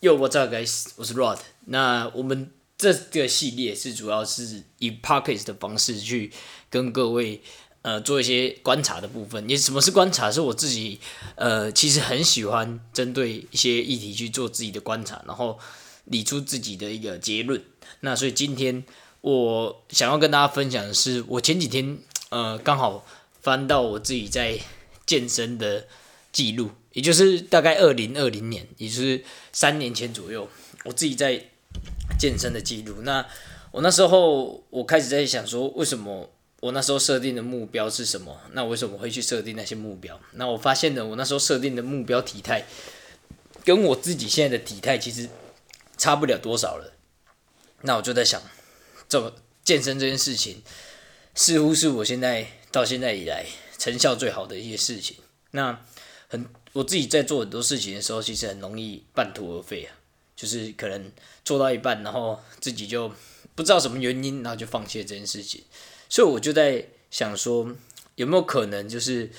Yo, what's up, guys？我是 Rod。那我们这个系列是主要是以 podcast 的方式去跟各位呃做一些观察的部分。也什么是观察？是我自己呃其实很喜欢针对一些议题去做自己的观察，然后理出自己的一个结论。那所以今天我想要跟大家分享的是，我前几天呃刚好翻到我自己在健身的记录。也就是大概二零二零年，也就是三年前左右，我自己在健身的记录。那我那时候我开始在想说，为什么我那时候设定的目标是什么？那为什么会去设定那些目标？那我发现呢，我那时候设定的目标体态，跟我自己现在的体态其实差不了多少了。那我就在想，这健身这件事情，似乎是我现在到现在以来成效最好的一些事情。那很。我自己在做很多事情的时候，其实很容易半途而废啊，就是可能做到一半，然后自己就不知道什么原因，然后就放弃了这件事情。所以我就在想说，有没有可能就是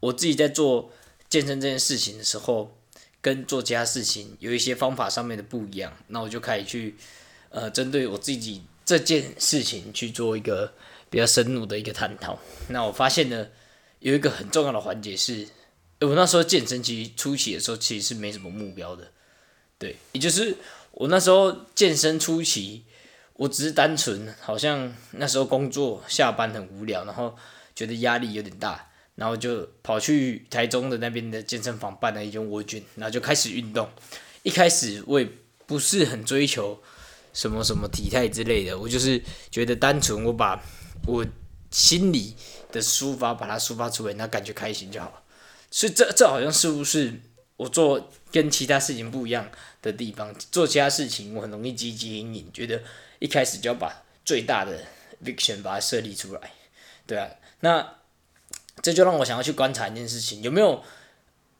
我自己在做健身这件事情的时候，跟做其他事情有一些方法上面的不一样？那我就开始去呃，针对我自己这件事情去做一个比较深入的一个探讨。那我发现呢，有一个很重要的环节是。我那时候健身其实初期的时候其实是没什么目标的，对，也就是我那时候健身初期，我只是单纯好像那时候工作下班很无聊，然后觉得压力有点大，然后就跑去台中的那边的健身房办了一间窝菌，然后就开始运动。一开始我也不是很追求什么什么体态之类的，我就是觉得单纯我把我心里的抒发把它抒发出来，那感觉开心就好。所以这这好像是不是我做跟其他事情不一样的地方？做其他事情我很容易积极隐隐，觉得一开始就要把最大的 vision 把它设立出来，对啊。那这就让我想要去观察一件事情，有没有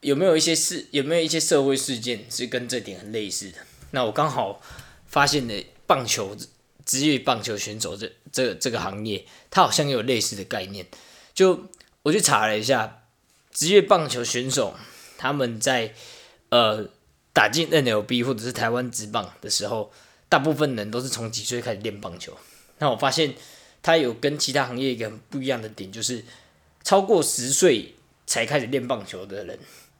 有没有一些事，有没有一些社会事件是跟这点很类似的？那我刚好发现了棒球职业棒球选手这这这个行业，它好像有类似的概念。就我去查了一下。职业棒球选手他们在呃打进 NLB 或者是台湾职棒的时候，大部分人都是从几岁开始练棒球。那我发现他有跟其他行业一个很不一样的点，就是超过十岁才开始练棒球的人，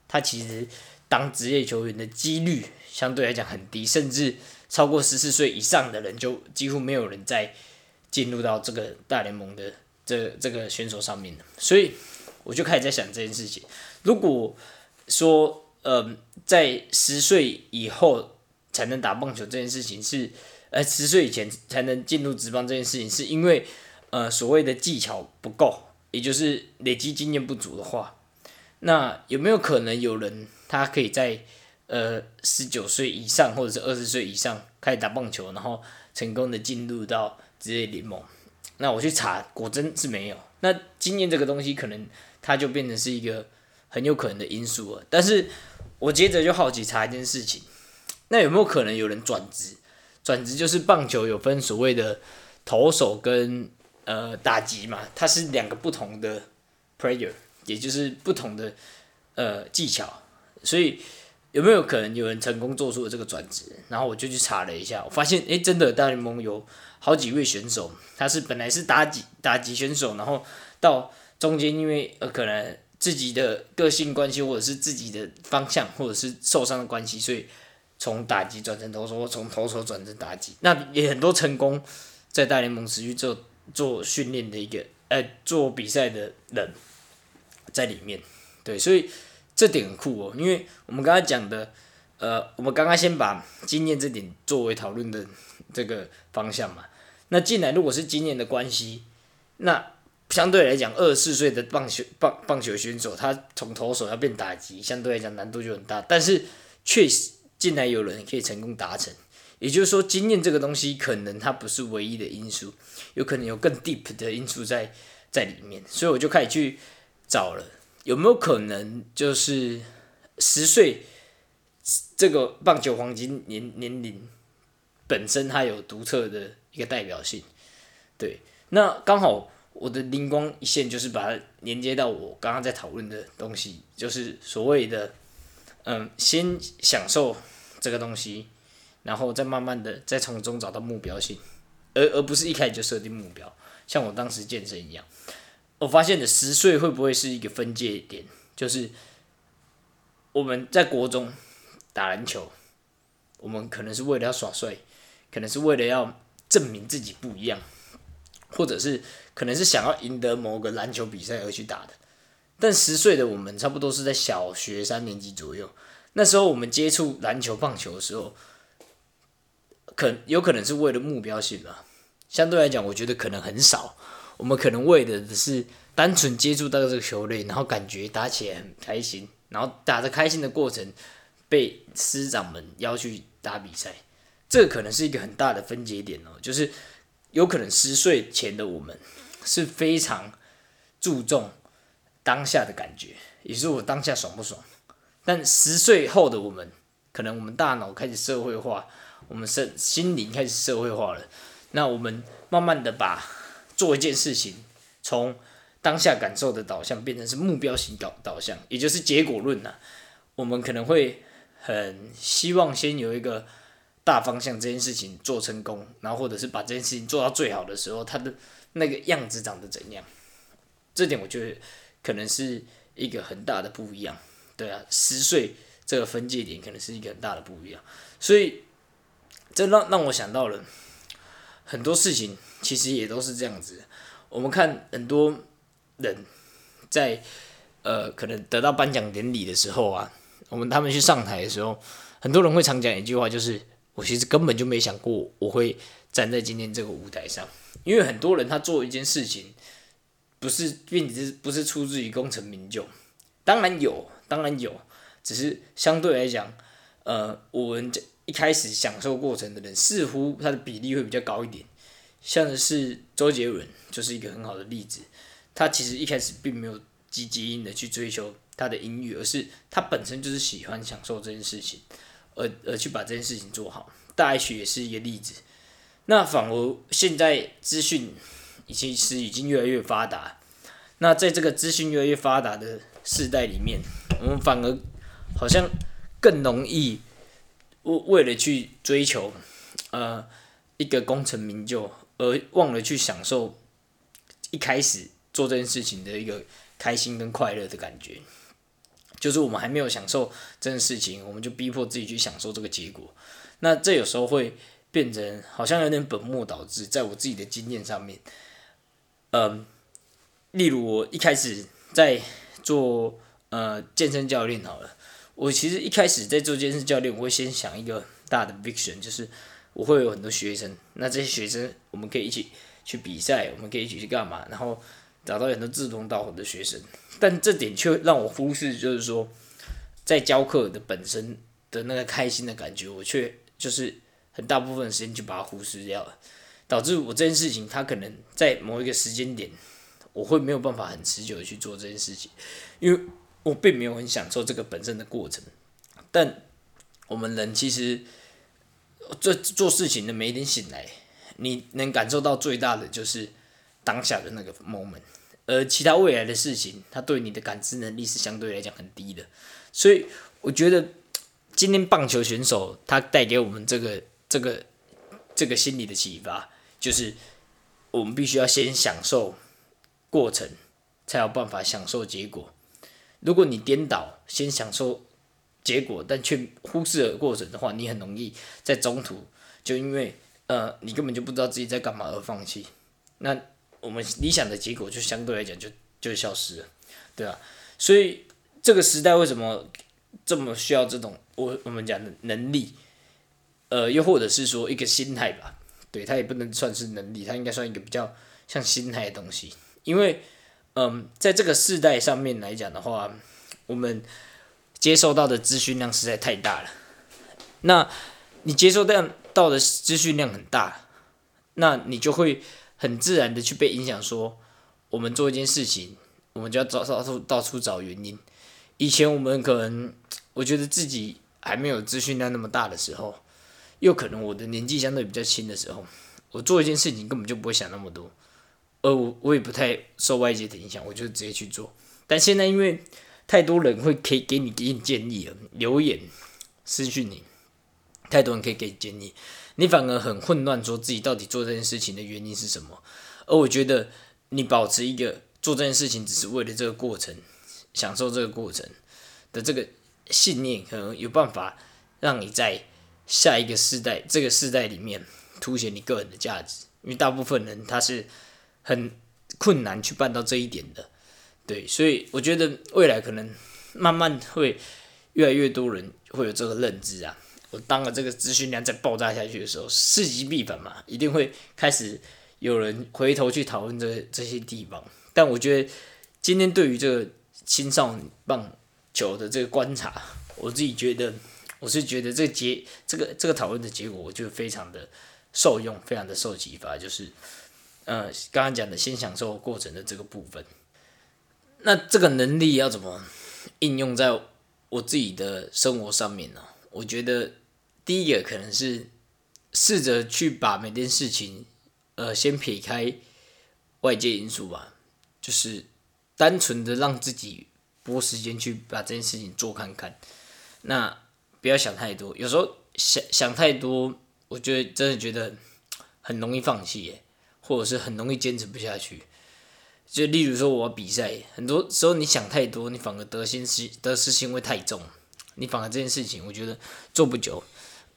他其实当职业球员的几率相对来讲很低，甚至超过十四岁以上的人就几乎没有人再进入到这个大联盟的这这个选手上面所以。我就开始在想这件事情。如果说，呃，在十岁以后才能打棒球这件事情是，呃，十岁以前才能进入职棒这件事情，是因为，呃，所谓的技巧不够，也就是累积经验不足的话，那有没有可能有人他可以在，呃，十九岁以上或者是二十岁以上开始打棒球，然后成功的进入到职业联盟？那我去查，果真是没有。那经验这个东西，可能。它就变成是一个很有可能的因素了。但是我接着就好奇查一件事情，那有没有可能有人转职？转职就是棒球有分所谓的投手跟呃打击嘛，它是两个不同的 player，也就是不同的呃技巧。所以有没有可能有人成功做出了这个转职？然后我就去查了一下，我发现诶，真的大联盟有好几位选手，他是本来是打击打击选手，然后到中间因为呃可能自己的个性关系，或者是自己的方向，或者是受伤的关系，所以从打击转成投手，或从投手转成打击，那也很多成功在大联盟持续做做训练的一个呃做比赛的人在里面，对，所以这点很酷哦，因为我们刚才讲的呃，我们刚刚先把经验这点作为讨论的这个方向嘛，那进来如果是经验的关系，那。相对来讲，二十四岁的棒球棒棒球选手，他从投手要变打击，相对来讲难度就很大。但是确实，进来有人可以成功达成。也就是说，经验这个东西，可能它不是唯一的因素，有可能有更 deep 的因素在在里面。所以我就开始去找了，有没有可能就是十岁这个棒球黄金年年龄本身它有独特的一个代表性？对，那刚好。我的灵光一现，就是把它连接到我刚刚在讨论的东西，就是所谓的，嗯，先享受这个东西，然后再慢慢的再从中找到目标性，而而不是一开始就设定目标，像我当时健身一样。我发现的十岁会不会是一个分界点？就是我们在国中打篮球，我们可能是为了要耍帅，可能是为了要证明自己不一样，或者是可能是想要赢得某个篮球比赛而去打的。但十岁的我们差不多是在小学三年级左右，那时候我们接触篮球、棒球的时候，可有可能是为了目标性吧。相对来讲，我觉得可能很少。我们可能为的只是单纯接触到这个球类，然后感觉打起来很开心，然后打着开心的过程，被师长们邀去打比赛，这可能是一个很大的分节点哦。就是有可能十岁前的我们是非常注重当下的感觉，也是我当下爽不爽。但十岁后的我们，可能我们大脑开始社会化，我们身心灵开始社会化了，那我们慢慢的把。做一件事情，从当下感受的导向变成是目标型导导向，也就是结果论呐。我们可能会很希望先有一个大方向，这件事情做成功，然后或者是把这件事情做到最好的时候，他的那个样子长得怎样？这点我觉得可能是一个很大的不一样。对啊，十岁这个分界点可能是一个很大的不一样，所以这让让我想到了很多事情。其实也都是这样子。我们看很多人在呃，可能得到颁奖典礼的时候啊，我们他们去上台的时候，很多人会常讲一句话，就是我其实根本就没想过我会站在今天这个舞台上。因为很多人他做一件事情，不是并是不是出自于功成名就，当然有，当然有，只是相对来讲，呃，我们一开始享受过程的人，似乎他的比例会比较高一点。像是周杰伦就是一个很好的例子，他其实一开始并没有积极的去追求他的音乐，而是他本身就是喜欢享受这件事情，而而去把这件事情做好。大 H 也是一个例子。那反而现在资讯已经是已经越来越发达，那在这个资讯越来越发达的时代里面，我们反而好像更容易为为了去追求呃一个功成名就。而忘了去享受一开始做这件事情的一个开心跟快乐的感觉，就是我们还没有享受这件事情，我们就逼迫自己去享受这个结果。那这有时候会变成好像有点本末倒置，在我自己的经验上面，嗯，例如我一开始在做呃健身教练好了，我其实一开始在做健身教练，我会先想一个大的 vision，就是。我会有很多学生，那这些学生我们可以一起去比赛，我们可以一起去干嘛？然后找到很多志同道合的学生，但这点却让我忽视，就是说在教课的本身的那个开心的感觉，我却就是很大部分时间就把它忽视掉了，导致我这件事情，它可能在某一个时间点，我会没有办法很持久的去做这件事情，因为我并没有很享受这个本身的过程。但我们人其实。这做事情的每一天醒来，你能感受到最大的就是当下的那个 moment，而其他未来的事情，它对你的感知能力是相对来讲很低的。所以我觉得今天棒球选手他带给我们这个这个这个心理的启发，就是我们必须要先享受过程，才有办法享受结果。如果你颠倒，先享受。结果，但却忽视了过程的话，你很容易在中途就因为呃，你根本就不知道自己在干嘛而放弃。那我们理想的结果就相对来讲就就消失了，对吧？所以这个时代为什么这么需要这种我我们讲的能力？呃，又或者是说一个心态吧？对，它也不能算是能力，它应该算一个比较像心态的东西。因为嗯，在这个世代上面来讲的话，我们。接收到的资讯量实在太大了，那你接收到到的资讯量很大，那你就会很自然的去被影响。说我们做一件事情，我们就要找到处到处找原因。以前我们可能我觉得自己还没有资讯量那么大的时候，又可能我的年纪相对比较轻的时候，我做一件事情根本就不会想那么多，而我我也不太受外界的影响，我就直接去做。但现在因为太多人会可以给你给你建议了，留言、私讯你，太多人可以给建议，你反而很混乱，说自己到底做这件事情的原因是什么。而我觉得你保持一个做这件事情只是为了这个过程，享受这个过程的这个信念，可能有办法让你在下一个世代这个世代里面凸显你个人的价值。因为大部分人他是很困难去办到这一点的，对，所以我觉得未来可能慢慢会越来越多人会有这个认知啊。我当了这个资讯量在爆炸下去的时候，事极必反嘛，一定会开始有人回头去讨论这这些地方。但我觉得今天对于这个青少年棒球的这个观察，我自己觉得，我是觉得这个结这个这个讨论的结果，我觉得非常的受用，非常的受启发。就是呃，刚刚讲的先享受过程的这个部分，那这个能力要怎么应用在我自己的生活上面呢？我觉得。第一个可能是试着去把每件事情，呃，先撇开外界因素吧，就是单纯的让自己拨时间去把这件事情做看看。那不要想太多，有时候想想太多，我觉得真的觉得很容易放弃，或者是很容易坚持不下去。就例如说我比赛，很多时候你想太多，你反而得心失得失心会太重，你反而这件事情我觉得做不久。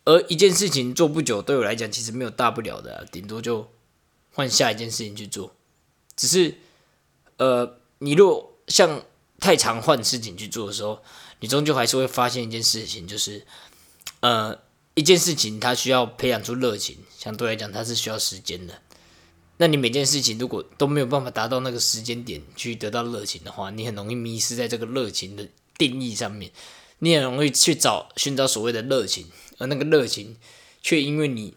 而一件事情做不久，对我来讲其实没有大不了的，顶多就换下一件事情去做。只是，呃，你若像太常换事情去做的时候，你终究还是会发现一件事情，就是，呃，一件事情它需要培养出热情，相对来讲它是需要时间的。那你每件事情如果都没有办法达到那个时间点去得到热情的话，你很容易迷失在这个热情的定义上面，你很容易去找寻找所谓的热情。那个热情，却因为你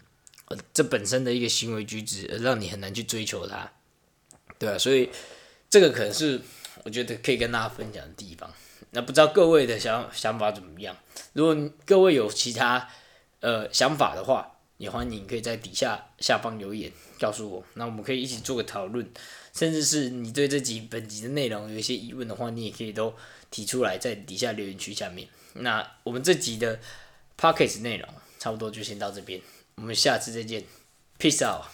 这本身的一个行为举止，而让你很难去追求它，对啊，所以这个可能是我觉得可以跟大家分享的地方。那不知道各位的想想法怎么样？如果各位有其他呃想法的话，也欢迎可以在底下下方留言告诉我。那我们可以一起做个讨论，甚至是你对这集本集的内容有一些疑问的话，你也可以都提出来在底下留言区下面。那我们这集的。P o c k e t 内容差不多就先到这边，我们下次再见，Peace out。